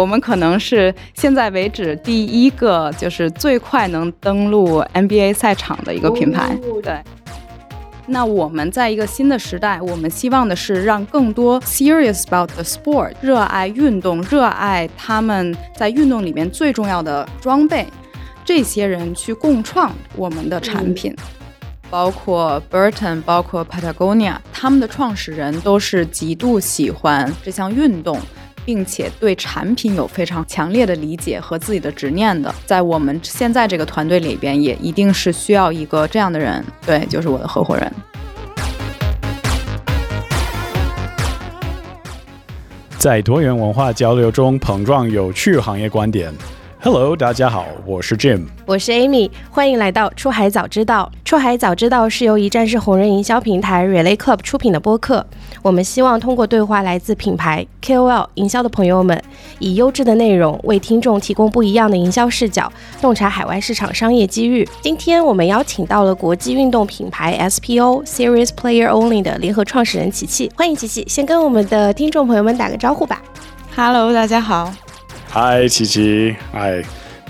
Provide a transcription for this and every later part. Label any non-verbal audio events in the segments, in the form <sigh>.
我们可能是现在为止第一个就是最快能登陆 NBA 赛场的一个品牌。对。那我们在一个新的时代，我们希望的是让更多 serious about the sport，热爱运动、热爱他们在运动里面最重要的装备，这些人去共创我们的产品，包括 Burton，包括 Patagonia，他们的创始人都是极度喜欢这项运动。并且对产品有非常强烈的理解和自己的执念的，在我们现在这个团队里边，也一定是需要一个这样的人。对，就是我的合伙人。在多元文化交流中碰撞有趣行业观点。Hello，大家好，我是 Jim，我是 Amy，欢迎来到出海早知道。出海早知道是由一站式红人营销平台 Relay Club 出品的播客。我们希望通过对话来自品牌 KOL 营销的朋友们，以优质的内容为听众提供不一样的营销视角，洞察海外市场商业机遇。今天我们邀请到了国际运动品牌 SPO Serious Player Only 的联合创始人琪琪，欢迎琪琪，先跟我们的听众朋友们打个招呼吧。Hello，大家好。嗨，琪琪，嗨。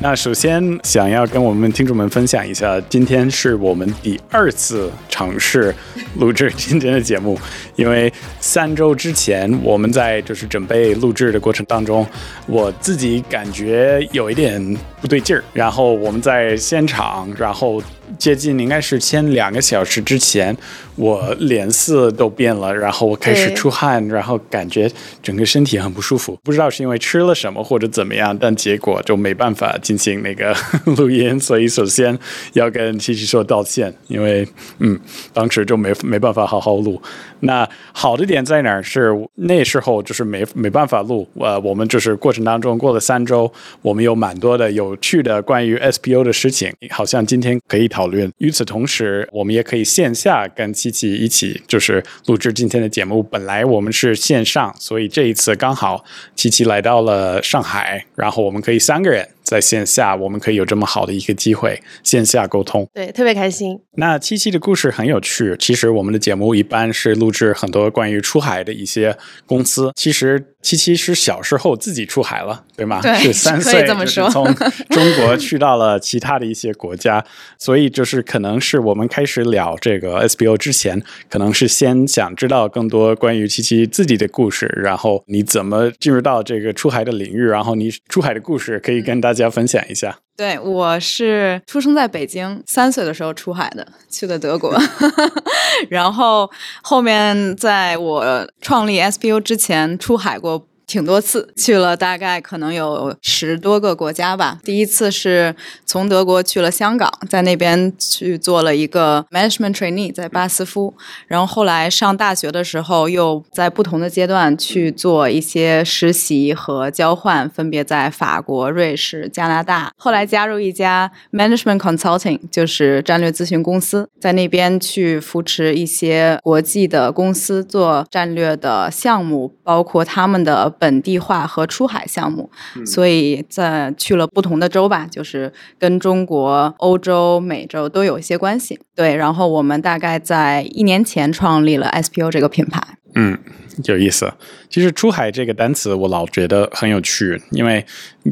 那首先想要跟我们听众们分享一下，今天是我们第二次尝试录制今天的节目，因为三周之前我们在就是准备录制的过程当中，我自己感觉有一点不对劲儿，然后我们在现场，然后。接近应该是前两个小时之前，我脸色都变了，然后我开始出汗，然后感觉整个身体很不舒服，不知道是因为吃了什么或者怎么样，但结果就没办法进行那个录音，所以首先要跟七七说道歉，因为嗯，当时就没没办法好好录。那好的点在哪儿？是那时候就是没没办法录，呃，我们就是过程当中过了三周，我们有蛮多的有有趣的关于 SPO 的事情，好像今天可以讨论。与此同时，我们也可以线下跟七七一起就是录制今天的节目。本来我们是线上，所以这一次刚好七七来到了上海，然后我们可以三个人。在线下，我们可以有这么好的一个机会线下沟通，对，特别开心。那七七的故事很有趣。其实我们的节目一般是录制很多关于出海的一些公司。其实七七是小时候自己出海了，对吗？对，是三岁这么说，从 <laughs> 中国去到了其他的一些国家。所以就是可能是我们开始聊这个 SBO 之前，可能是先想知道更多关于七七自己的故事，然后你怎么进入到这个出海的领域，然后你出海的故事可以跟大家。要分享一下，对我是出生在北京，三岁的时候出海的，去的德国，<laughs> 然后后面在我创立 SBU 之前出海过。挺多次去了，大概可能有十多个国家吧。第一次是从德国去了香港，在那边去做了一个 management trainee，在巴斯夫。然后后来上大学的时候，又在不同的阶段去做一些实习和交换，分别在法国、瑞士、加拿大。后来加入一家 management consulting，就是战略咨询公司，在那边去扶持一些国际的公司做战略的项目，包括他们的。本地化和出海项目，所以在去了不同的州吧，就是跟中国、欧洲、美洲都有一些关系。对，然后我们大概在一年前创立了 SPO 这个品牌。嗯。有意思，其实“出海”这个单词我老觉得很有趣，因为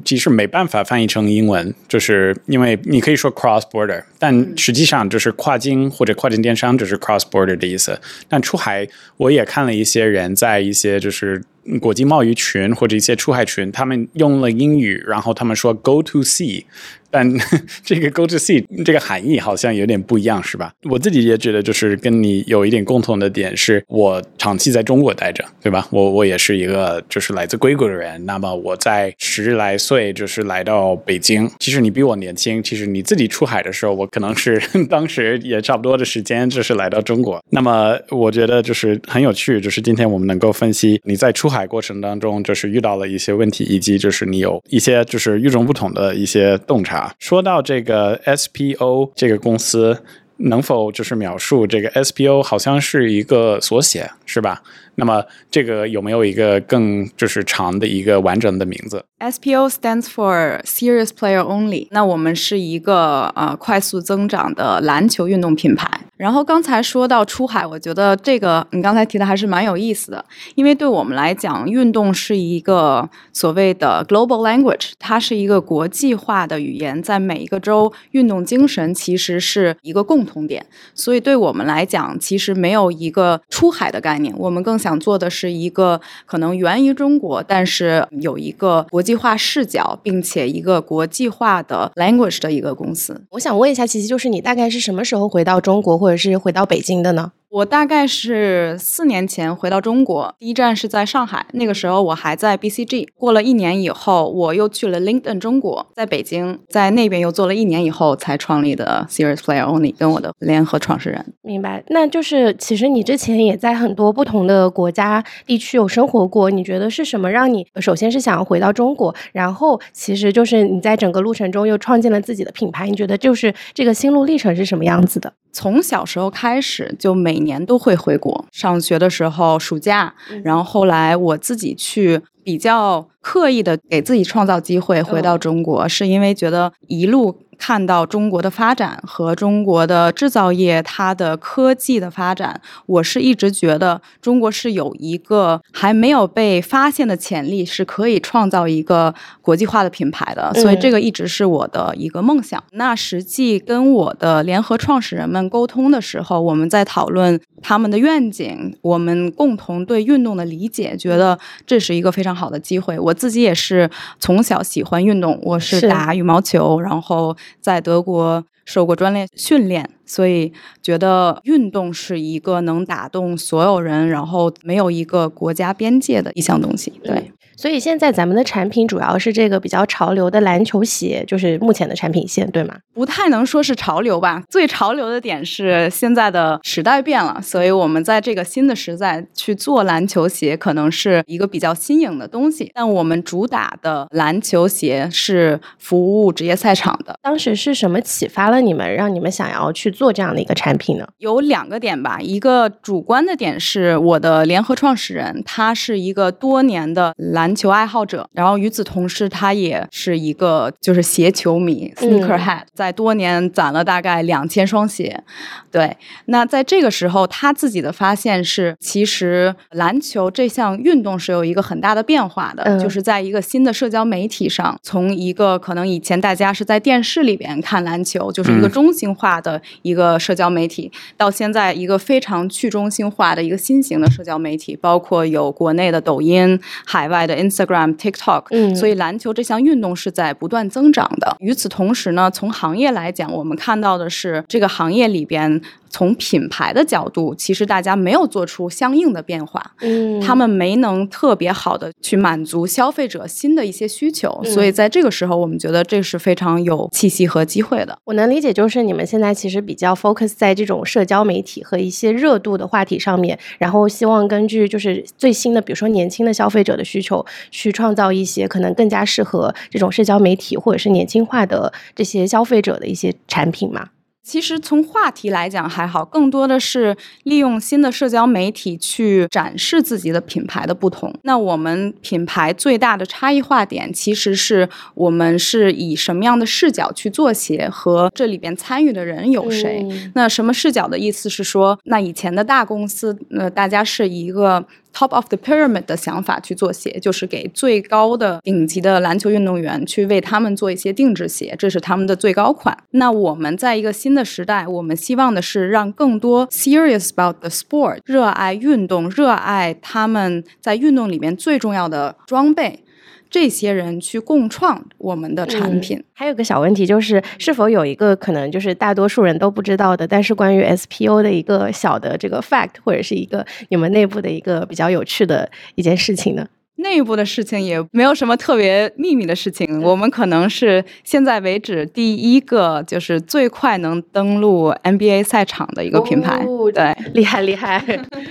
其实没办法翻译成英文，就是因为你可以说 “cross border”，但实际上就是跨境或者跨境电商就是 “cross border” 的意思。但出海，我也看了一些人在一些就是国际贸易群或者一些出海群，他们用了英语，然后他们说 “go to sea”。但 <laughs> 这个 “go to sea” 这个含义好像有点不一样，是吧？我自己也觉得，就是跟你有一点共同的点，是我长期在中国待着，对吧？我我也是一个就是来自硅谷的人。那么我在十来岁就是来到北京。其实你比我年轻，其实你自己出海的时候，我可能是 <laughs> 当时也差不多的时间，就是来到中国。那么我觉得就是很有趣，就是今天我们能够分析你在出海过程当中，就是遇到了一些问题，以及就是你有一些就是与众不同的一些洞察。说到这个 SPO 这个公司，能否就是描述这个 SPO 好像是一个缩写，是吧？那么这个有没有一个更就是长的一个完整的名字？SPO stands for Serious Player Only。那我们是一个呃快速增长的篮球运动品牌。然后刚才说到出海，我觉得这个你刚才提的还是蛮有意思的，因为对我们来讲，运动是一个所谓的 global language，它是一个国际化的语言，在每一个州，运动精神其实是一个共同点。所以对我们来讲，其实没有一个出海的概念，我们更想做的是一个可能源于中国，但是有一个国际化视角，并且一个国际化的 language 的一个公司。我想问一下，琪琪，就是你大概是什么时候回到中国或或者是回到北京的呢？我大概是四年前回到中国，第一站是在上海，那个时候我还在 BCG。过了一年以后，我又去了 LinkedIn 中国，在北京，在那边又做了一年以后，才创立的 Serious Player Only，跟我的联合创始人。明白，那就是其实你之前也在很多不同的国家地区有生活过，你觉得是什么让你首先是想要回到中国，然后其实就是你在整个路程中又创建了自己的品牌，你觉得就是这个心路历程是什么样子的？从小时候开始就每年都会回国，上学的时候暑假，然后后来我自己去比较刻意的给自己创造机会回到中国，是因为觉得一路。看到中国的发展和中国的制造业，它的科技的发展，我是一直觉得中国是有一个还没有被发现的潜力，是可以创造一个国际化的品牌的。所以这个一直是我的一个梦想。那实际跟我的联合创始人们沟通的时候，我们在讨论他们的愿景，我们共同对运动的理解，觉得这是一个非常好的机会。我自己也是从小喜欢运动，我是打羽毛球，然后。在德国受过专业训练，所以觉得运动是一个能打动所有人，然后没有一个国家边界的一项东西。对。所以现在咱们的产品主要是这个比较潮流的篮球鞋，就是目前的产品线，对吗？不太能说是潮流吧。最潮流的点是现在的时代变了，所以我们在这个新的时代去做篮球鞋，可能是一个比较新颖的东西。但我们主打的篮球鞋是服务职业赛场的。当时是什么启发了你们，让你们想要去做这样的一个产品呢？有两个点吧。一个主观的点是我的联合创始人，他是一个多年的篮。篮球爱好者，然后与此同时，他也是一个就是鞋球迷，sneaker head，在多年攒了大概两千双鞋。对，那在这个时候，他自己的发现是，其实篮球这项运动是有一个很大的变化的，就是在一个新的社交媒体上，从一个可能以前大家是在电视里边看篮球，就是一个中心化的一个社交媒体，到现在一个非常去中心化的一个新型的社交媒体，包括有国内的抖音，海外的。Instagram、TikTok，嗯，所以篮球这项运动是在不断增长的。与此同时呢，从行业来讲，我们看到的是这个行业里边。从品牌的角度，其实大家没有做出相应的变化，嗯，他们没能特别好的去满足消费者新的一些需求，所以在这个时候，我们觉得这是非常有气息和机会的。我能理解，就是你们现在其实比较 focus 在这种社交媒体和一些热度的话题上面，然后希望根据就是最新的，比如说年轻的消费者的需求，去创造一些可能更加适合这种社交媒体或者是年轻化的这些消费者的一些产品嘛。其实从话题来讲还好，更多的是利用新的社交媒体去展示自己的品牌的不同。那我们品牌最大的差异化点，其实是我们是以什么样的视角去做鞋，和这里边参与的人有谁。那什么视角的意思是说，那以前的大公司，呃，大家是一个。Top of the pyramid 的想法去做鞋，就是给最高的顶级的篮球运动员去为他们做一些定制鞋，这是他们的最高款。那我们在一个新的时代，我们希望的是让更多 serious about the sport，热爱运动，热爱他们在运动里面最重要的装备。这些人去共创我们的产品。还有个小问题就是，是否有一个可能就是大多数人都不知道的，但是关于 SPO 的一个小的这个 fact，或者是一个你们内部的一个比较有趣的一件事情呢？内部的事情也没有什么特别秘密的事情。我们可能是现在为止第一个，就是最快能登陆 NBA 赛场的一个品牌。对，<laughs> 厉害厉 <laughs> 害，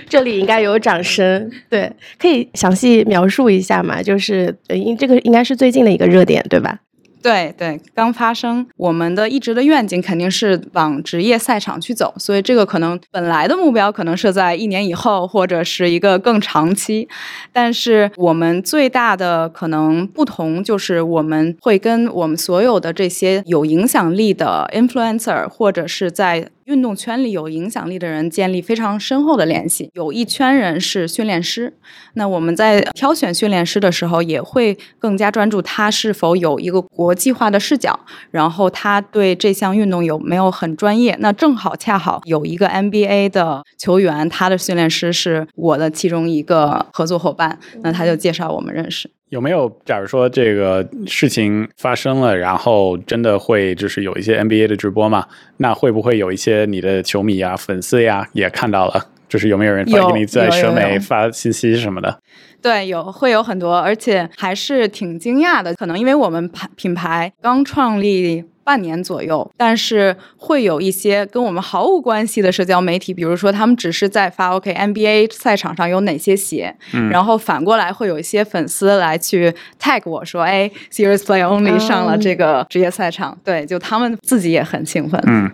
这里应该有掌声。对，可以详细描述一下嘛？就是，因这个应该是最近的一个热点，对吧？对对，刚发生。我们的一直的愿景肯定是往职业赛场去走，所以这个可能本来的目标可能是在一年以后，或者是一个更长期。但是我们最大的可能不同就是，我们会跟我们所有的这些有影响力的 influencer，或者是在运动圈里有影响力的人建立非常深厚的联系。有一圈人是训练师，那我们在挑选训练师的时候，也会更加专注他是否有一个国际化的视角，然后他对这项运动有没有很专业。那正好恰好有一个 NBA 的球员，他的训练师是我的其中一个合作伙伴，那他就介绍我们认识。有没有，假如说这个事情发生了，然后真的会就是有一些 NBA 的直播嘛？那会不会有一些你的球迷啊、粉丝呀也看到了？就是有没有人发给你在社媒发信息什么的？对，有会有很多，而且还是挺惊讶的。可能因为我们牌品牌刚创立。半年左右，但是会有一些跟我们毫无关系的社交媒体，比如说他们只是在发 OK NBA 赛场上有哪些鞋，嗯、然后反过来会有一些粉丝来去 tag 我说，哎，Serious Play Only 上了这个职业赛场，对，就他们自己也很兴奋。嗯。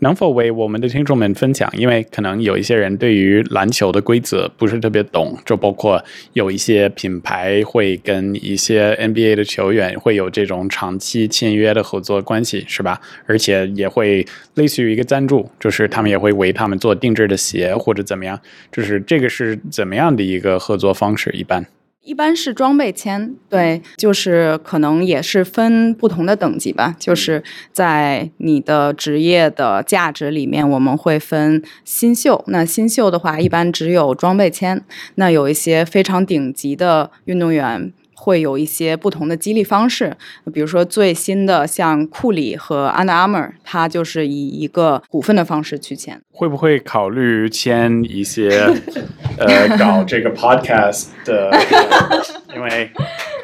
能否为我们的听众们分享？因为可能有一些人对于篮球的规则不是特别懂，就包括有一些品牌会跟一些 NBA 的球员会有这种长期签约的合作关系，是吧？而且也会类似于一个赞助，就是他们也会为他们做定制的鞋或者怎么样，就是这个是怎么样的一个合作方式？一般。一般是装备签，对，就是可能也是分不同的等级吧。就是在你的职业的价值里面，我们会分新秀。那新秀的话，一般只有装备签。那有一些非常顶级的运动员。会有一些不同的激励方式，比如说最新的像库里和 Under Armour，它就是以一个股份的方式去签。会不会考虑签一些呃搞这个 podcast 的？<laughs> 因为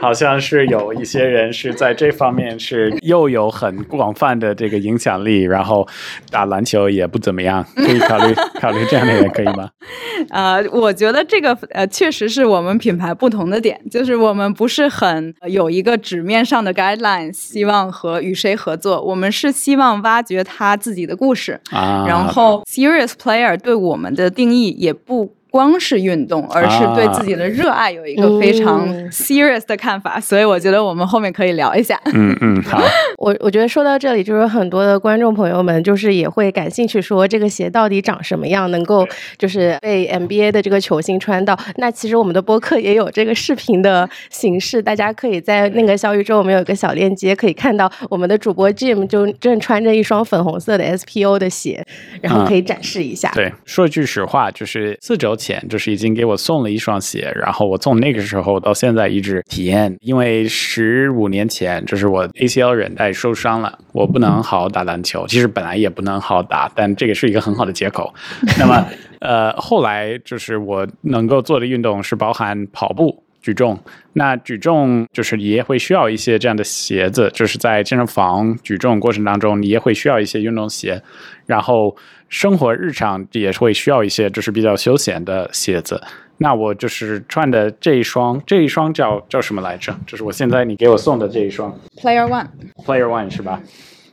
好像是有一些人是在这方面是又有很广泛的这个影响力，然后打篮球也不怎么样，可以考虑考虑这样的人可以吗？<laughs> 呃，我觉得这个呃确实是我们品牌不同的点，就是我们不是很有一个纸面上的 guideline，希望和与谁合作，我们是希望挖掘他自己的故事啊，然后 serious player 对我们的定义也不。光是运动，而是对自己的热爱有一个非常 serious 的看法，所以我觉得我们后面可以聊一下。嗯嗯，好。<laughs> 我我觉得说到这里，就是很多的观众朋友们，就是也会感兴趣，说这个鞋到底长什么样，能够就是被 NBA 的这个球星穿到。那其实我们的播客也有这个视频的形式，大家可以在那个小宇宙，我们有一个小链接，可以看到我们的主播 Jim 就正穿着一双粉红色的 SPO 的鞋，然后可以展示一下。对，说句实话，就是四周。前就是已经给我送了一双鞋，然后我从那个时候到现在一直体验，因为十五年前就是我 ACL 韧带受伤了，我不能好好打篮球，其实本来也不能好打，但这个是一个很好的借口。那么呃，后来就是我能够做的运动是包含跑步、举重，那举重就是你也会需要一些这样的鞋子，就是在健身房举重过程当中，你也会需要一些运动鞋，然后。生活日常也是会需要一些，就是比较休闲的鞋子。那我就是穿的这一双，这一双叫叫什么来着？就是我现在你给我送的这一双，Player One。Player One 是吧？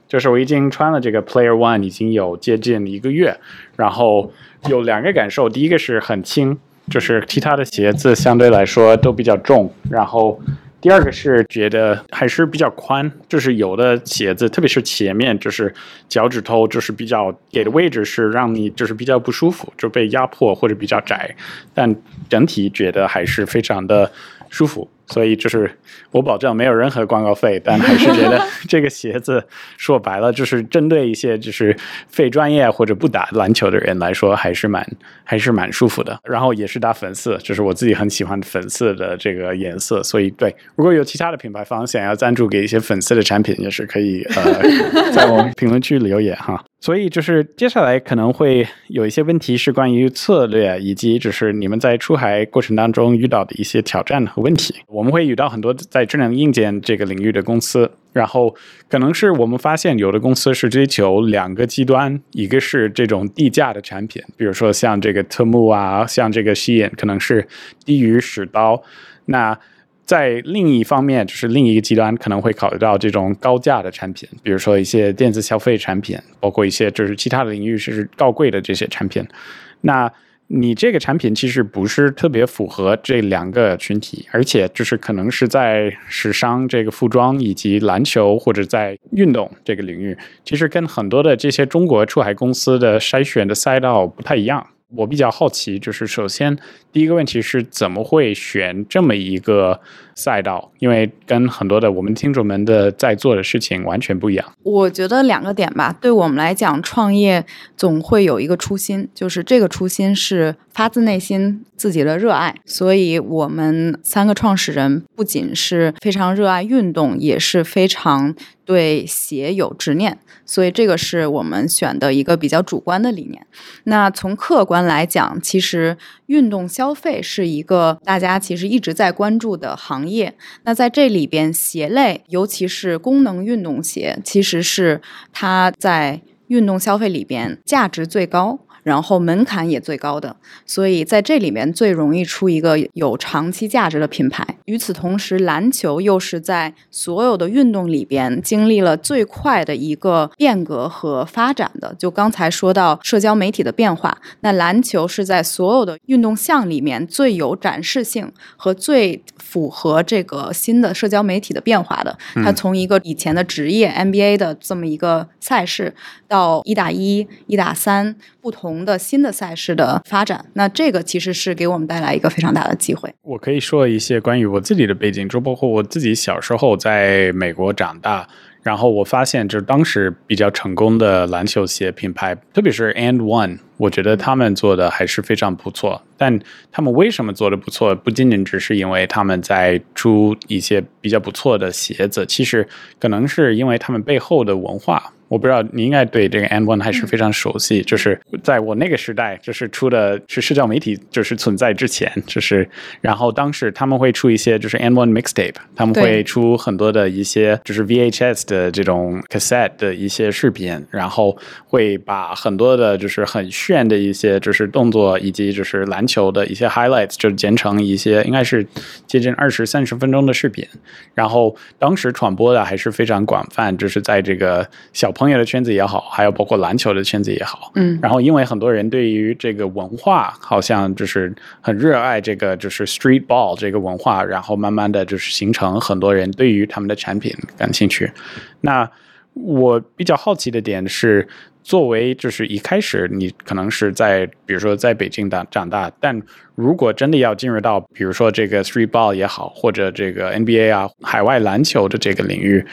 就是我已经穿了这个 Player One 已经有接近一个月，然后有两个感受。第一个是很轻，就是其他的鞋子相对来说都比较重，然后。第二个是觉得还是比较宽，就是有的鞋子，特别是前面，就是脚趾头就是比较给的位置是让你就是比较不舒服，就被压迫或者比较窄，但整体觉得还是非常的舒服。所以就是我保证没有任何广告费，但还是觉得 <laughs> 这个鞋子说白了就是针对一些就是非专业或者不打篮球的人来说，还是蛮还是蛮舒服的。然后也是打粉色，就是我自己很喜欢粉色的这个颜色。所以对，如果有其他的品牌方想要赞助给一些粉色的产品，也是可以呃 <laughs> 在我们评论区留言哈。所以就是接下来可能会有一些问题是关于策略，以及就是你们在出海过程当中遇到的一些挑战和问题。我们会遇到很多在智能硬件这个领域的公司，然后可能是我们发现有的公司是追求两个极端，一个是这种低价的产品，比如说像这个特木啊，像这个西眼，可能是低于十刀。那在另一方面，就是另一个极端可能会考虑到这种高价的产品，比如说一些电子消费产品，包括一些就是其他的领域是高贵的这些产品。那你这个产品其实不是特别符合这两个群体，而且就是可能是在时尚、这个服装以及篮球或者在运动这个领域，其实跟很多的这些中国出海公司的筛选的赛道不太一样。我比较好奇，就是首先第一个问题是怎么会选这么一个赛道？因为跟很多的我们听众们的在做的事情完全不一样。我觉得两个点吧，对我们来讲，创业总会有一个初心，就是这个初心是发自内心自己的热爱。所以，我们三个创始人不仅是非常热爱运动，也是非常对鞋有执念。所以，这个是我们选的一个比较主观的理念。那从客观来讲，其实运动消费是一个大家其实一直在关注的行业。业那在这里边，鞋类，尤其是功能运动鞋，其实是它在运动消费里边价值最高。然后门槛也最高的，所以在这里面最容易出一个有长期价值的品牌。与此同时，篮球又是在所有的运动里边经历了最快的一个变革和发展的。就刚才说到社交媒体的变化，那篮球是在所有的运动项里面最有展示性和最符合这个新的社交媒体的变化的。它从一个以前的职业 NBA 的这么一个赛事，到一打一、一打三不同。的新的赛事的发展，那这个其实是给我们带来一个非常大的机会。我可以说一些关于我自己的背景，就包括我自己小时候在美国长大，然后我发现，就是当时比较成功的篮球鞋品牌，特别是 And One，我觉得他们做的还是非常不错。但他们为什么做的不错？不仅仅只是因为他们在出一些比较不错的鞋子，其实可能是因为他们背后的文化。我不知道你应该对这个 And One 还是非常熟悉，就是在我那个时代，就是出的是社交媒体就是存在之前，就是然后当时他们会出一些就是 And One mixtape，他们会出很多的一些就是 VHS 的这种 cassette 的一些视频，然后会把很多的就是很炫的一些就是动作以及就是篮球的一些 highlights 就剪成一些应该是接近二十三十分钟的视频，然后当时传播的还是非常广泛，就是在这个小。朋友的圈子也好，还有包括篮球的圈子也好，嗯，然后因为很多人对于这个文化好像就是很热爱这个就是 street ball 这个文化，然后慢慢的就是形成很多人对于他们的产品感兴趣。那我比较好奇的点是，作为就是一开始你可能是在比如说在北京长长大，但如果真的要进入到比如说这个 street ball 也好，或者这个 NBA 啊海外篮球的这个领域。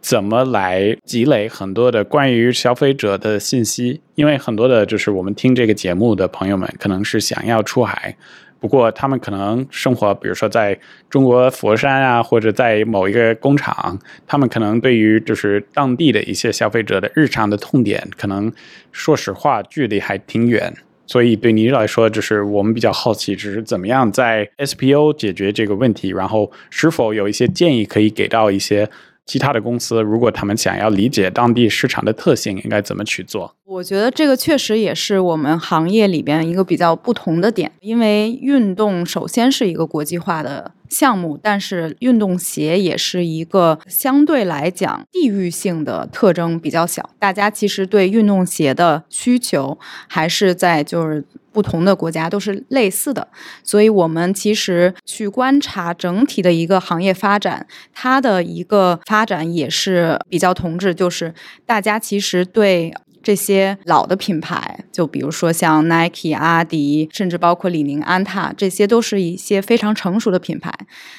怎么来积累很多的关于消费者的信息？因为很多的就是我们听这个节目的朋友们，可能是想要出海，不过他们可能生活，比如说在中国佛山啊，或者在某一个工厂，他们可能对于就是当地的一些消费者的日常的痛点，可能说实话距离还挺远。所以对你来说，就是我们比较好奇，就是怎么样在 SPO 解决这个问题，然后是否有一些建议可以给到一些。其他的公司，如果他们想要理解当地市场的特性，应该怎么去做？我觉得这个确实也是我们行业里边一个比较不同的点，因为运动首先是一个国际化的项目，但是运动鞋也是一个相对来讲地域性的特征比较小，大家其实对运动鞋的需求还是在就是。不同的国家都是类似的，所以我们其实去观察整体的一个行业发展，它的一个发展也是比较同质，就是大家其实对这些老的品牌，就比如说像 Nike、阿迪，甚至包括李宁、安踏，这些都是一些非常成熟的品牌。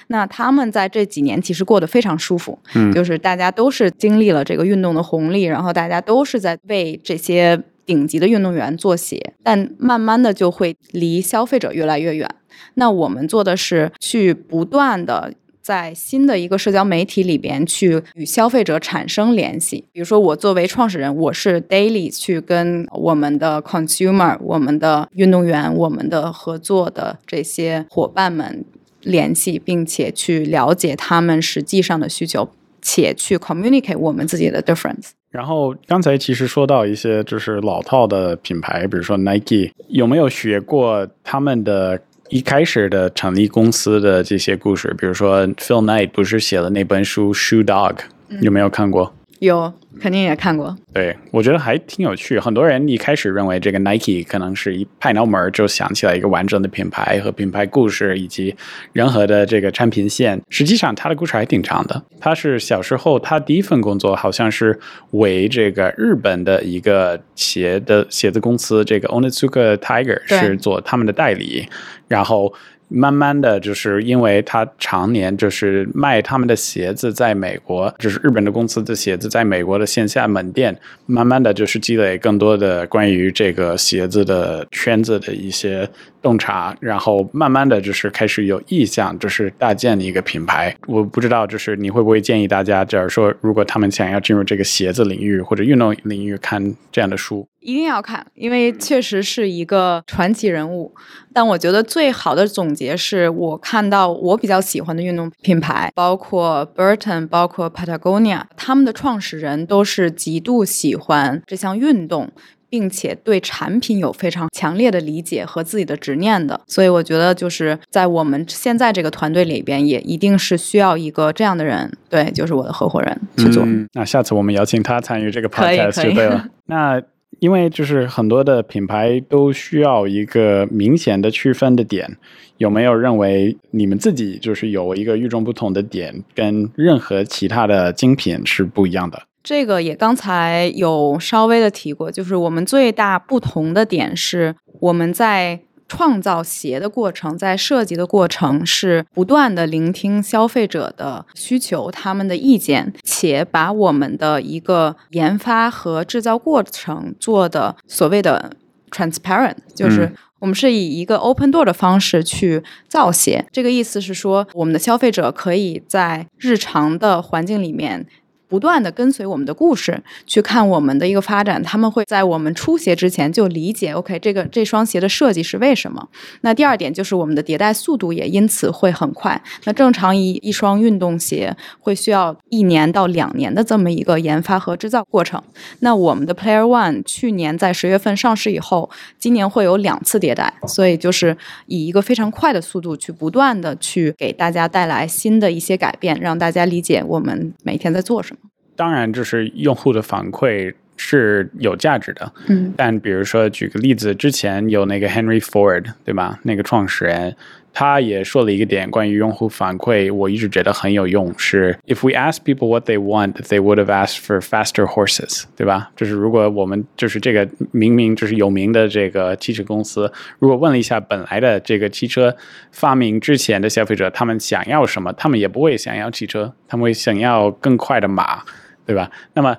那他们在这几年其实过得非常舒服，嗯，就是大家都是经历了这个运动的红利，然后大家都是在为这些。顶级的运动员做鞋，但慢慢的就会离消费者越来越远。那我们做的是去不断的在新的一个社交媒体里边去与消费者产生联系。比如说，我作为创始人，我是 daily 去跟我们的 consumer、我们的运动员、我们的合作的这些伙伴们联系，并且去了解他们实际上的需求，且去 communicate 我们自己的 difference。然后刚才其实说到一些就是老套的品牌，比如说 Nike，有没有学过他们的一开始的成立公司的这些故事？比如说 Phil Knight 不是写了那本书《Shoe Dog》，有没有看过？有，肯定也看过。对，我觉得还挺有趣。很多人一开始认为这个 Nike 可能是一拍脑门就想起来一个完整的品牌和品牌故事以及任何的这个产品线。实际上，他的故事还挺长的。他是小时候，他第一份工作好像是为这个日本的一个鞋的鞋子公司，这个 Onitsuka Tiger 是做他们的代理，然后。慢慢的就是因为他常年就是卖他们的鞋子，在美国就是日本的公司的鞋子，在美国的线下门店，慢慢的就是积累更多的关于这个鞋子的圈子的一些洞察，然后慢慢的就是开始有意向，就是搭建的一个品牌。我不知道，就是你会不会建议大家，假如说如果他们想要进入这个鞋子领域或者运动领域，看这样的书。一定要看，因为确实是一个传奇人物。但我觉得最好的总结是我看到我比较喜欢的运动品牌，包括 Burton，包括 Patagonia，他们的创始人都是极度喜欢这项运动，并且对产品有非常强烈的理解和自己的执念的。所以我觉得就是在我们现在这个团队里边，也一定是需要一个这样的人，对，就是我的合伙人去做。那下次我们邀请他参与这个 podcast 就对了。<laughs> 那。因为就是很多的品牌都需要一个明显的区分的点，有没有认为你们自己就是有一个与众不同的点，跟任何其他的精品是不一样的？这个也刚才有稍微的提过，就是我们最大不同的点是我们在。创造鞋的过程，在设计的过程是不断的聆听消费者的需求、他们的意见，且把我们的一个研发和制造过程做的所谓的 transparent，就是我们是以一个 open door 的方式去造鞋。这个意思是说，我们的消费者可以在日常的环境里面。不断的跟随我们的故事去看我们的一个发展，他们会在我们出鞋之前就理解，OK，这个这双鞋的设计是为什么。那第二点就是我们的迭代速度也因此会很快。那正常一一双运动鞋会需要一年到两年的这么一个研发和制造过程。那我们的 Player One 去年在十月份上市以后，今年会有两次迭代，所以就是以一个非常快的速度去不断的去给大家带来新的一些改变，让大家理解我们每天在做什么。当然，就是用户的反馈是有价值的。嗯，但比如说举个例子，之前有那个 Henry Ford，对吧？那个创始人他也说了一个点，关于用户反馈，我一直觉得很有用。是 If we ask people what they want, they would have asked for faster horses，对吧？就是如果我们就是这个明明就是有名的这个汽车公司，如果问了一下本来的这个汽车发明之前的消费者，他们想要什么，他们也不会想要汽车，他们会想要更快的马。对吧？那么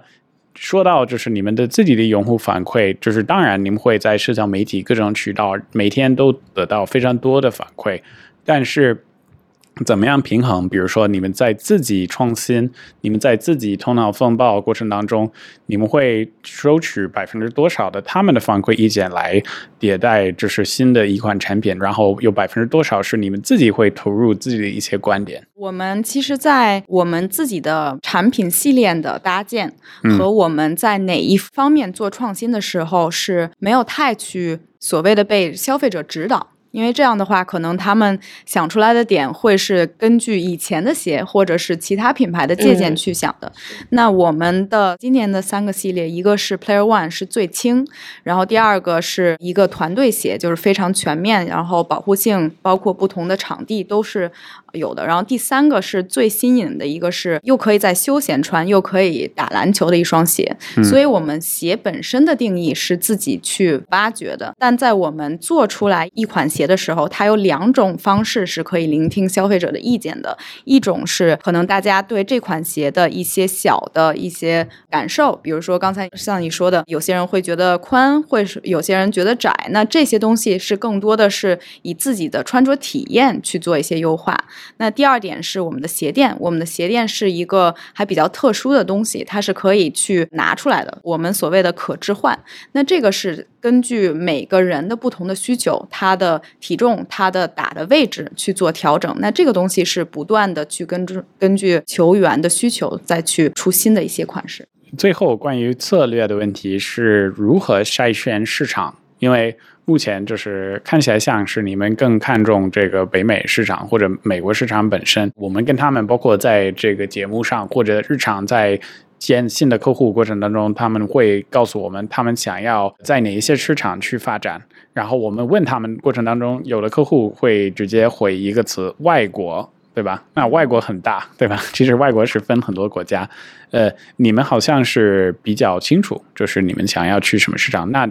说到就是你们的自己的用户反馈，就是当然你们会在社交媒体各种渠道每天都得到非常多的反馈，但是。怎么样平衡？比如说，你们在自己创新、你们在自己头脑风暴过程当中，你们会收取百分之多少的他们的反馈意见来迭代，就是新的一款产品？然后有百分之多少是你们自己会投入自己的一些观点？我们其实，在我们自己的产品系列的搭建和我们在哪一方面做创新的时候，是没有太去所谓的被消费者指导。因为这样的话，可能他们想出来的点会是根据以前的鞋或者是其他品牌的借鉴去想的。那我们的今年的三个系列，一个是 Player One 是最轻，然后第二个是一个团队鞋，就是非常全面，然后保护性包括不同的场地都是有的。然后第三个是最新颖的一个是又可以在休闲穿又可以打篮球的一双鞋。所以我们鞋本身的定义是自己去挖掘的，但在我们做出来一款鞋。的时候，它有两种方式是可以聆听消费者的意见的。一种是可能大家对这款鞋的一些小的一些感受，比如说刚才像你说的，有些人会觉得宽，会是有些人觉得窄。那这些东西是更多的是以自己的穿着体验去做一些优化。那第二点是我们的鞋垫，我们的鞋垫是一个还比较特殊的东西，它是可以去拿出来的。我们所谓的可置换，那这个是根据每个人的不同的需求，它的。体重它的打的位置去做调整，那这个东西是不断的去根据根据球员的需求再去出新的一些款式。最后关于策略的问题是如何筛选市场？因为目前就是看起来像是你们更看重这个北美市场或者美国市场本身。我们跟他们包括在这个节目上或者日常在。见新的客户过程当中，他们会告诉我们他们想要在哪一些市场去发展，然后我们问他们过程当中，有的客户会直接回一个词“外国”。对吧？那外国很大，对吧？<laughs> 其实外国是分很多国家，呃，你们好像是比较清楚，就是你们想要去什么市场。那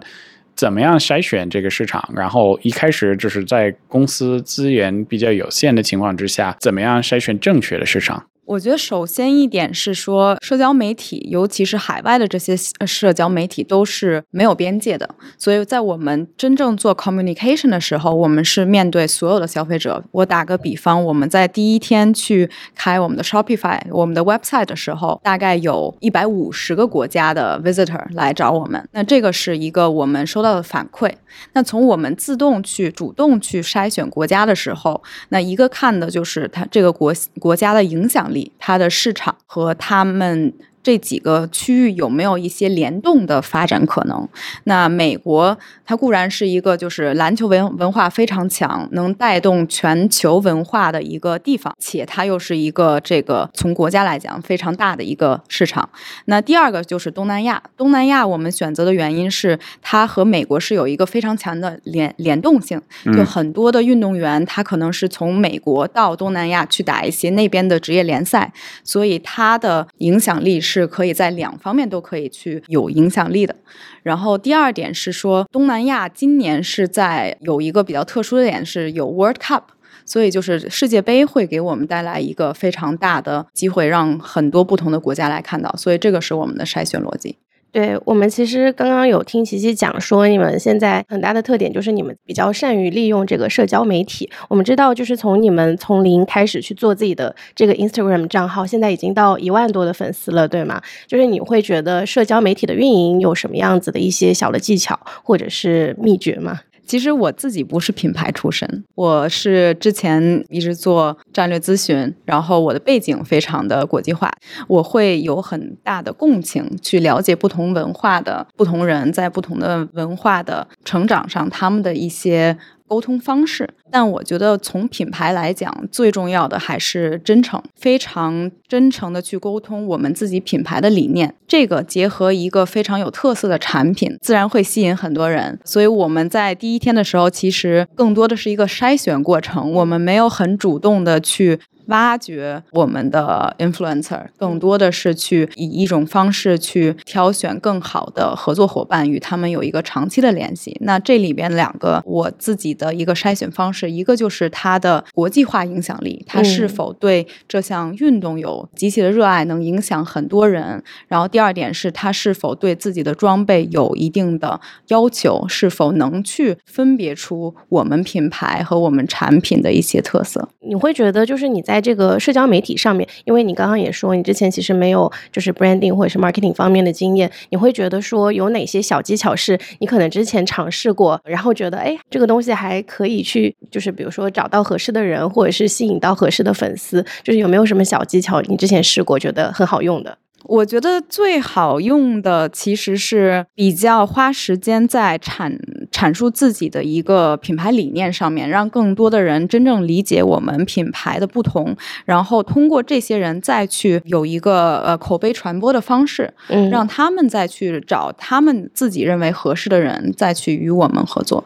怎么样筛选这个市场？然后一开始就是在公司资源比较有限的情况之下，怎么样筛选正确的市场？我觉得首先一点是说，社交媒体，尤其是海外的这些社交媒体都是没有边界的。所以在我们真正做 communication 的时候，我们是面对所有的消费者。我打个比方，我们在第一天去开我们的 Shopify、我们的 website 的时候，大概有一百五十个国家的 visitor 来找我们。那这个是一个我们收到的反馈。那从我们自动去主动去筛选国家的时候，那一个看的就是它这个国国家的影响力，它的市场和他们。这几个区域有没有一些联动的发展可能？那美国它固然是一个就是篮球文文化非常强，能带动全球文化的一个地方，且它又是一个这个从国家来讲非常大的一个市场。那第二个就是东南亚，东南亚我们选择的原因是它和美国是有一个非常强的联联动性，就很多的运动员他可能是从美国到东南亚去打一些那边的职业联赛，所以它的影响力是。是可以在两方面都可以去有影响力的。然后第二点是说，东南亚今年是在有一个比较特殊的点，是有 World Cup，所以就是世界杯会给我们带来一个非常大的机会，让很多不同的国家来看到。所以这个是我们的筛选逻辑。对我们其实刚刚有听琪琪讲说，你们现在很大的特点就是你们比较善于利用这个社交媒体。我们知道，就是从你们从零开始去做自己的这个 Instagram 账号，现在已经到一万多的粉丝了，对吗？就是你会觉得社交媒体的运营有什么样子的一些小的技巧或者是秘诀吗？其实我自己不是品牌出身，我是之前一直做战略咨询，然后我的背景非常的国际化，我会有很大的共情，去了解不同文化的不同人在不同的文化的成长上，他们的一些。沟通方式，但我觉得从品牌来讲，最重要的还是真诚，非常真诚的去沟通我们自己品牌的理念。这个结合一个非常有特色的产品，自然会吸引很多人。所以我们在第一天的时候，其实更多的是一个筛选过程，我们没有很主动的去。挖掘我们的 influencer，更多的是去以一种方式去挑选更好的合作伙伴，与他们有一个长期的联系。那这里边两个我自己的一个筛选方式，一个就是它的国际化影响力，它是否对这项运动有极其的热爱，能影响很多人。然后第二点是它是否对自己的装备有一定的要求，是否能去分别出我们品牌和我们产品的一些特色。你会觉得就是你在这个社交媒体上面，因为你刚刚也说，你之前其实没有就是 branding 或者是 marketing 方面的经验，你会觉得说有哪些小技巧是你可能之前尝试过，然后觉得哎，这个东西还可以去，就是比如说找到合适的人，或者是吸引到合适的粉丝，就是有没有什么小技巧你之前试过，觉得很好用的？我觉得最好用的其实是比较花时间在产阐述自己的一个品牌理念上面，让更多的人真正理解我们品牌的不同，然后通过这些人再去有一个呃口碑传播的方式，让他们再去找他们自己认为合适的人，再去与我们合作。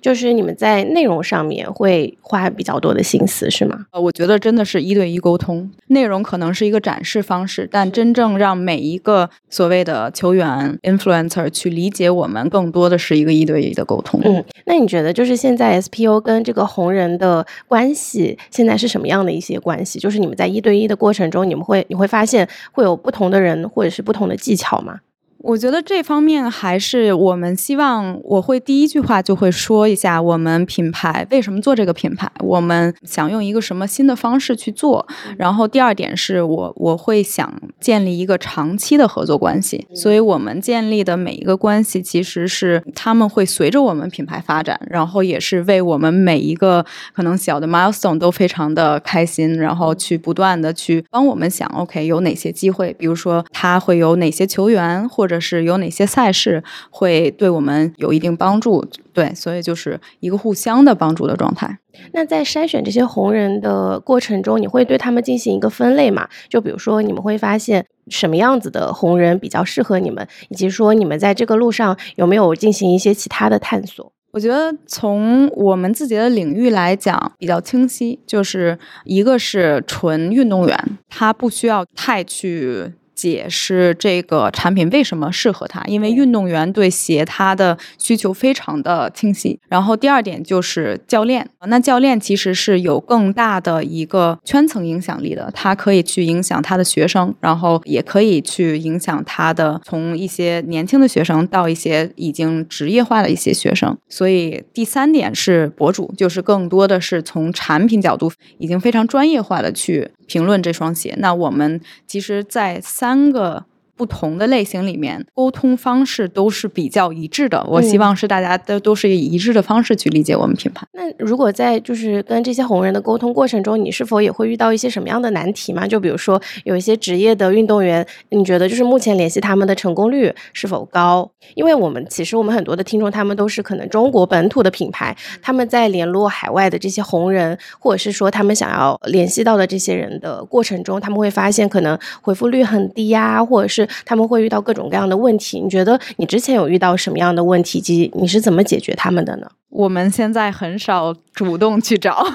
就是你们在内容上面会花比较多的心思，是吗？呃，我觉得真的是一对一沟通，内容可能是一个展示方式，但真正让每一个所谓的球员 influencer 去理解我们，更多的是一个一对一的沟通。嗯，那你觉得就是现在 SPO 跟这个红人的关系现在是什么样的一些关系？就是你们在一对一的过程中，你们会你会发现会有不同的人或者是不同的技巧吗？我觉得这方面还是我们希望，我会第一句话就会说一下我们品牌为什么做这个品牌，我们想用一个什么新的方式去做。然后第二点是我我会想建立一个长期的合作关系，所以我们建立的每一个关系其实是他们会随着我们品牌发展，然后也是为我们每一个可能小的 milestone 都非常的开心，然后去不断的去帮我们想，OK 有哪些机会，比如说他会有哪些球员或者是有哪些赛事会对我们有一定帮助。对，所以就是一个互相的帮助的状态。那在筛选这些红人的过程中，你会对他们进行一个分类吗？就比如说，你们会发现什么样子的红人比较适合你们，以及说你们在这个路上有没有进行一些其他的探索？我觉得从我们自己的领域来讲比较清晰，就是一个是纯运动员，他不需要太去。解释这个产品为什么适合他，因为运动员对鞋他的需求非常的清晰。然后第二点就是教练，那教练其实是有更大的一个圈层影响力的，他可以去影响他的学生，然后也可以去影响他的从一些年轻的学生到一些已经职业化的一些学生。所以第三点是博主，就是更多的是从产品角度已经非常专业化的去。评论这双鞋，那我们其实，在三个。不同的类型里面，沟通方式都是比较一致的。我希望是大家都都是以一致的方式去理解我们品牌。那如果在就是跟这些红人的沟通过程中，你是否也会遇到一些什么样的难题吗？就比如说有一些职业的运动员，你觉得就是目前联系他们的成功率是否高？因为我们其实我们很多的听众，他们都是可能中国本土的品牌，他们在联络海外的这些红人，或者是说他们想要联系到的这些人的过程中，他们会发现可能回复率很低呀，或者是。他们会遇到各种各样的问题，你觉得你之前有遇到什么样的问题，及你是怎么解决他们的呢？我们现在很少主动去找，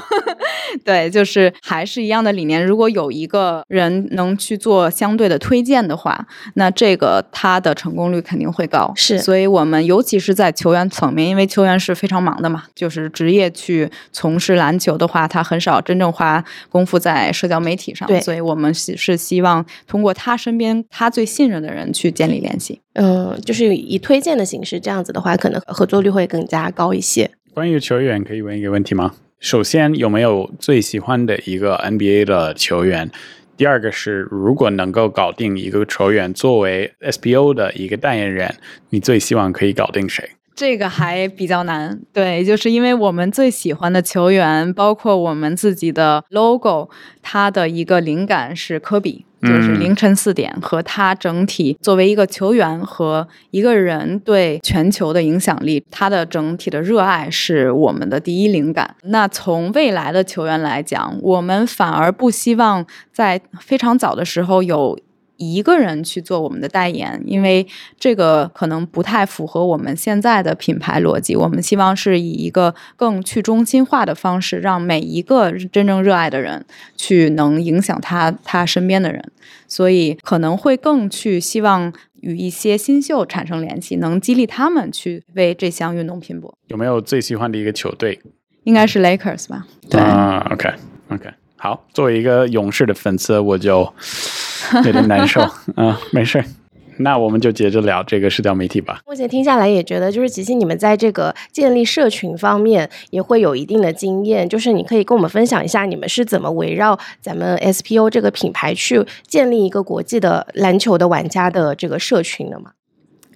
<laughs> 对，就是还是一样的理念。如果有一个人能去做相对的推荐的话，那这个他的成功率肯定会高。是，所以我们尤其是在球员层面，因为球员是非常忙的嘛，就是职业去从事篮球的话，他很少真正花功夫在社交媒体上。对，所以我们是是希望通过他身边他最信任的人去建立联系。嗯，就是以推荐的形式，这样子的话，可能合作率会更加高一些。关于球员，可以问一个问题吗？首先，有没有最喜欢的一个 NBA 的球员？第二个是，如果能够搞定一个球员作为 SBO 的一个代言人，你最希望可以搞定谁？这个还比较难，对，就是因为我们最喜欢的球员，包括我们自己的 logo，它的一个灵感是科比。就是凌晨四点和他整体作为一个球员和一个人对全球的影响力，他的整体的热爱是我们的第一灵感。那从未来的球员来讲，我们反而不希望在非常早的时候有。一个人去做我们的代言，因为这个可能不太符合我们现在的品牌逻辑。我们希望是以一个更去中心化的方式，让每一个真正热爱的人去能影响他他身边的人。所以可能会更去希望与一些新秀产生联系，能激励他们去为这项运动拼搏。有没有最喜欢的一个球队？应该是 Lakers 吧？对啊，OK，OK。好，作为一个勇士的粉丝，我就 <laughs> 有点难受啊。没事，那我们就接着聊这个社交媒体吧。目前听下来也觉得，就是吉吉，你们在这个建立社群方面也会有一定的经验。就是你可以跟我们分享一下，你们是怎么围绕咱们 SPO 这个品牌去建立一个国际的篮球的玩家的这个社群的吗？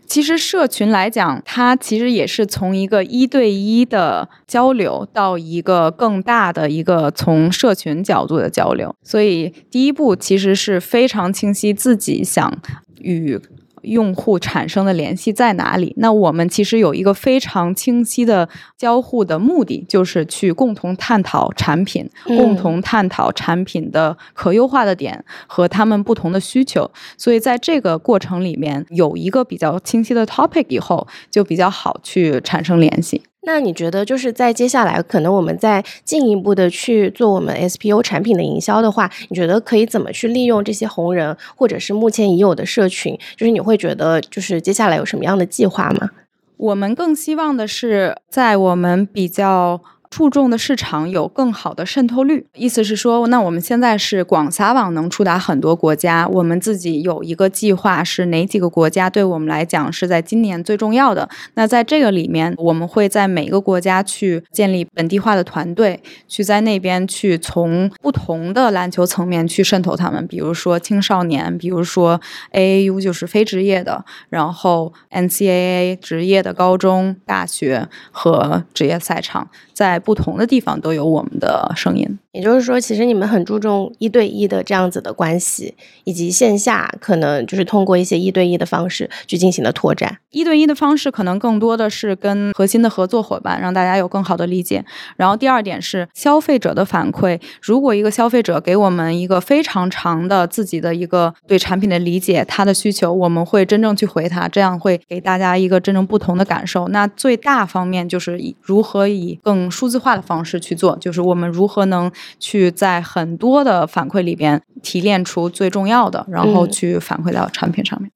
其实社群来讲，它其实也是从一个一对一的交流到一个更大的一个从社群角度的交流。所以第一步其实是非常清晰自己想与。用户产生的联系在哪里？那我们其实有一个非常清晰的交互的目的，就是去共同探讨产品，共同探讨产品的可优化的点和他们不同的需求。所以在这个过程里面，有一个比较清晰的 topic 以后，就比较好去产生联系。那你觉得，就是在接下来，可能我们在进一步的去做我们 SPO 产品的营销的话，你觉得可以怎么去利用这些红人，或者是目前已有的社群？就是你会觉得，就是接下来有什么样的计划吗？我们更希望的是，在我们比较。注重的市场有更好的渗透率，意思是说，那我们现在是广撒网，能触达很多国家。我们自己有一个计划，是哪几个国家对我们来讲是在今年最重要的？那在这个里面，我们会在每个国家去建立本地化的团队，去在那边去从不同的篮球层面去渗透他们，比如说青少年，比如说 AAU 就是非职业的，然后 NCAA 职业的高中、大学和职业赛场，在不同的地方都有我们的声音。也就是说，其实你们很注重一对一的这样子的关系，以及线下可能就是通过一些一对一的方式去进行的拓展。一对一的方式可能更多的是跟核心的合作伙伴，让大家有更好的理解。然后第二点是消费者的反馈。如果一个消费者给我们一个非常长的自己的一个对产品的理解，他的需求，我们会真正去回他，这样会给大家一个真正不同的感受。那最大方面就是以如何以更数字化的方式去做，就是我们如何能。去在很多的反馈里边提炼出最重要的，然后去反馈到产品上面。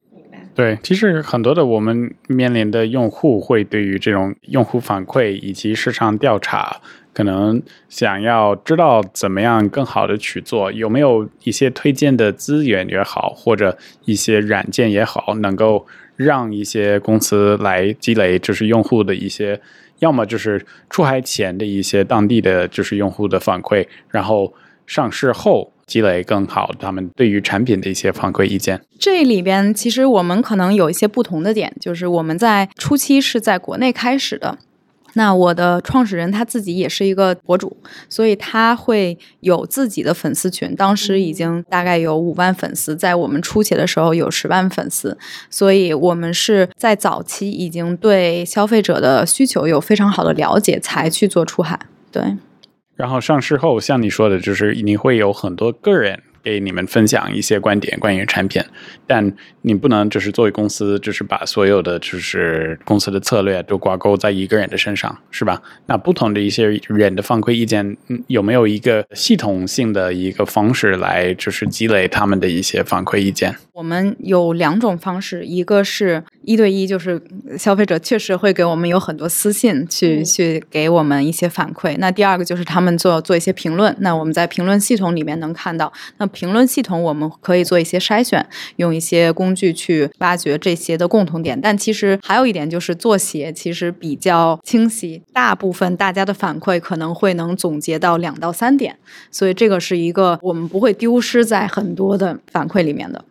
对，其实很多的我们面临的用户会对于这种用户反馈以及市场调查，可能想要知道怎么样更好的去做，有没有一些推荐的资源也好，或者一些软件也好，能够让一些公司来积累就是用户的一些。要么就是出海前的一些当地的就是用户的反馈，然后上市后积累更好他们对于产品的一些反馈意见。这里边其实我们可能有一些不同的点，就是我们在初期是在国内开始的。那我的创始人他自己也是一个博主，所以他会有自己的粉丝群。当时已经大概有五万粉丝，在我们初期的时候有十万粉丝，所以我们是在早期已经对消费者的需求有非常好的了解，才去做出海。对。然后上市后，像你说的，就是你会有很多个人。给你们分享一些观点关于产品，但你不能就是作为公司，就是把所有的就是公司的策略都挂钩在一个人的身上，是吧？那不同的一些人的反馈意见，有没有一个系统性的一个方式来就是积累他们的一些反馈意见？我们有两种方式，一个是一对一，就是消费者确实会给我们有很多私信去去给我们一些反馈。那第二个就是他们做做一些评论，那我们在评论系统里面能看到那。评论系统我们可以做一些筛选，用一些工具去挖掘这些的共同点。但其实还有一点就是做鞋其实比较清晰，大部分大家的反馈可能会能总结到两到三点，所以这个是一个我们不会丢失在很多的反馈里面的。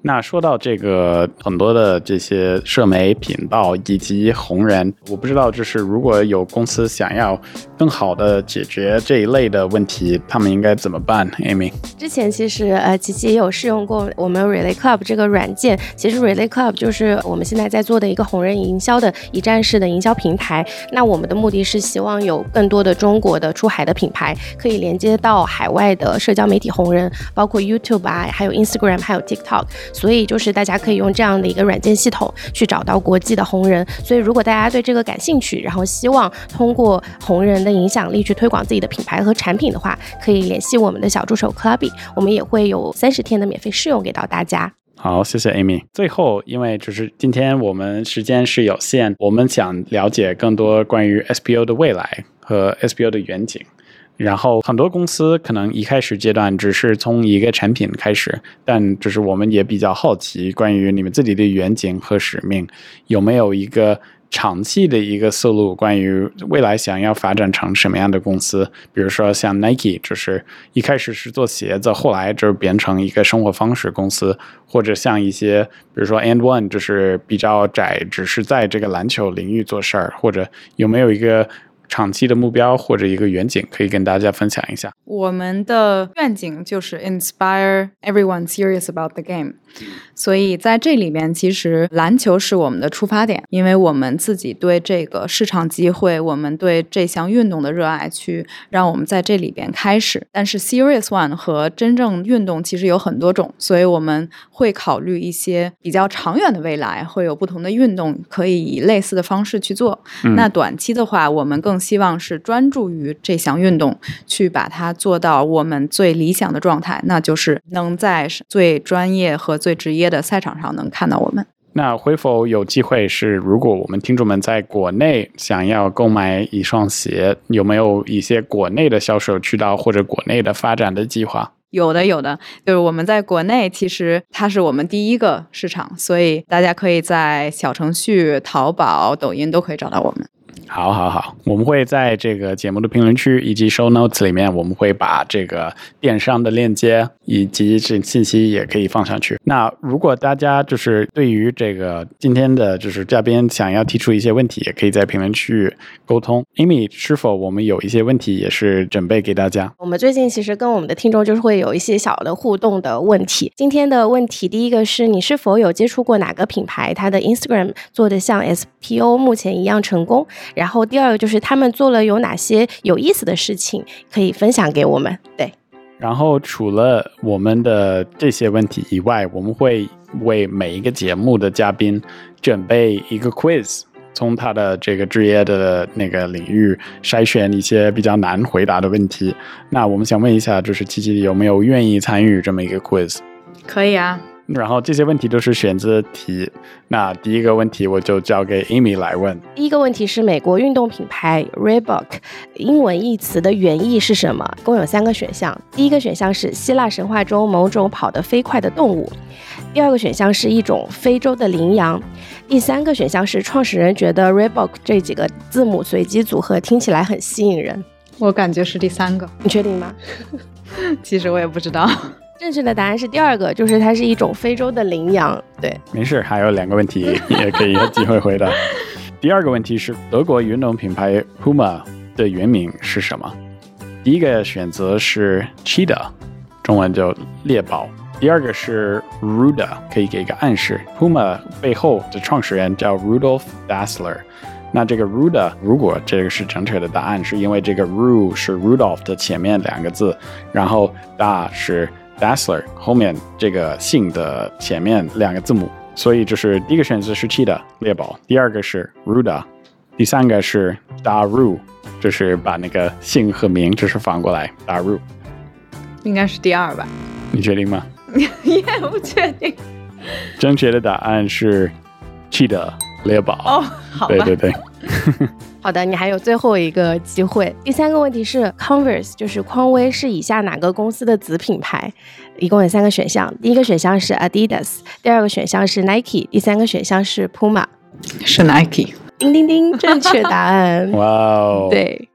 那说到这个很多的这些社媒频道以及红人，我不知道就是如果有公司想要更好的解决这一类的问题，他们应该怎么办？Amy，之前其实呃，琪琪也有试用过我们 Relay Club 这个软件。其实 Relay Club 就是我们现在在做的一个红人营销的一站式的营销平台。那我们的目的是希望有更多的中国的出海的品牌可以连接到海外的社交媒体红人，包括 YouTube 啊，还有 Instagram，还有 TikTok。所以就是大家可以用这样的一个软件系统去找到国际的红人。所以如果大家对这个感兴趣，然后希望通过红人的影响力去推广自己的品牌和产品的话，可以联系我们的小助手 Clubby，我们也会有三十天的免费试用给到大家。好，谢谢 Amy。最后，因为就是今天我们时间是有限，我们想了解更多关于 SPO 的未来和 SPO 的远景。然后很多公司可能一开始阶段只是从一个产品开始，但就是我们也比较好奇，关于你们自己的远景和使命，有没有一个长期的一个思路？关于未来想要发展成什么样的公司？比如说像 Nike，就是一开始是做鞋子，后来就变成一个生活方式公司，或者像一些比如说 And One，就是比较窄，只是在这个篮球领域做事儿，或者有没有一个？长期的目标或者一个远景，可以跟大家分享一下。我们的愿景就是 inspire everyone serious about the game。所以在这里面，其实篮球是我们的出发点，因为我们自己对这个市场机会，我们对这项运动的热爱，去让我们在这里边开始。但是 serious one 和真正运动其实有很多种，所以我们会考虑一些比较长远的未来，会有不同的运动可以以类似的方式去做。那短期的话，我们更希望是专注于这项运动，去把它做到我们最理想的状态，那就是能在最专业和最职业的赛场上能看到我们。那会否有机会是，如果我们听众们在国内想要购买一双鞋，有没有一些国内的销售渠道或者国内的发展的计划？有的，有的，就是我们在国内，其实它是我们第一个市场，所以大家可以在小程序、淘宝、抖音都可以找到我们。好，好，好，我们会在这个节目的评论区以及 show notes 里面，我们会把这个电商的链接以及这信息也可以放上去。那如果大家就是对于这个今天的就是嘉宾想要提出一些问题，也可以在评论区沟通。Amy，是否我们有一些问题也是准备给大家？我们最近其实跟我们的听众就是会有一些小的互动的问题。今天的问题第一个是你是否有接触过哪个品牌，它的 Instagram 做的像 SPO 目前一样成功？然后第二个就是他们做了有哪些有意思的事情可以分享给我们？对，然后除了我们的这些问题以外，我们会为每一个节目的嘉宾准备一个 quiz，从他的这个职业的那个领域筛选一些比较难回答的问题。那我们想问一下，就是琪琪有没有愿意参与这么一个 quiz？可以啊。然后这些问题都是选择题。那第一个问题我就交给 Amy 来问。第一个问题是美国运动品牌 Reebok 英文一词的原意是什么？共有三个选项。第一个选项是希腊神话中某种跑得飞快的动物。第二个选项是一种非洲的羚羊。第三个选项是创始人觉得 Reebok 这几个字母随机组合听起来很吸引人。我感觉是第三个，你确定吗？<laughs> 其实我也不知道。正确的答案是第二个，就是它是一种非洲的羚羊。对，没事，还有两个问题也可以有机会回答。<laughs> 第二个问题是德国运动品牌 Puma 的原名是什么？第一个选择是 Cheetah，中文叫猎豹。第二个是 Ruda，可以给一个暗示，Puma 背后的创始人叫 Rudolf Dassler。那这个 Ruda，如果这个是正确的答案，是因为这个 Ru 是 Rudolf 的前面两个字，然后 Da 是 Dassler 后面这个姓的前面两个字母，所以就是第一个选择是 Cheetah 猎豹，第二个是 Ruda，第三个是 Daru，就是把那个姓和名就是反过来 Daru。应该是第二吧？你确定吗？<laughs> 也不确定。正确的答案是 Cheetah 猎豹。哦，好吧。对对对。<laughs> 好的，你还有最后一个机会。第三个问题是，Converse 就是匡威是以下哪个公司的子品牌？一共有三个选项，第一个选项是 Adidas，第二个选项是 Nike，第三个选项是 Puma。是 Nike。叮叮叮，正确答案。哇哦。对。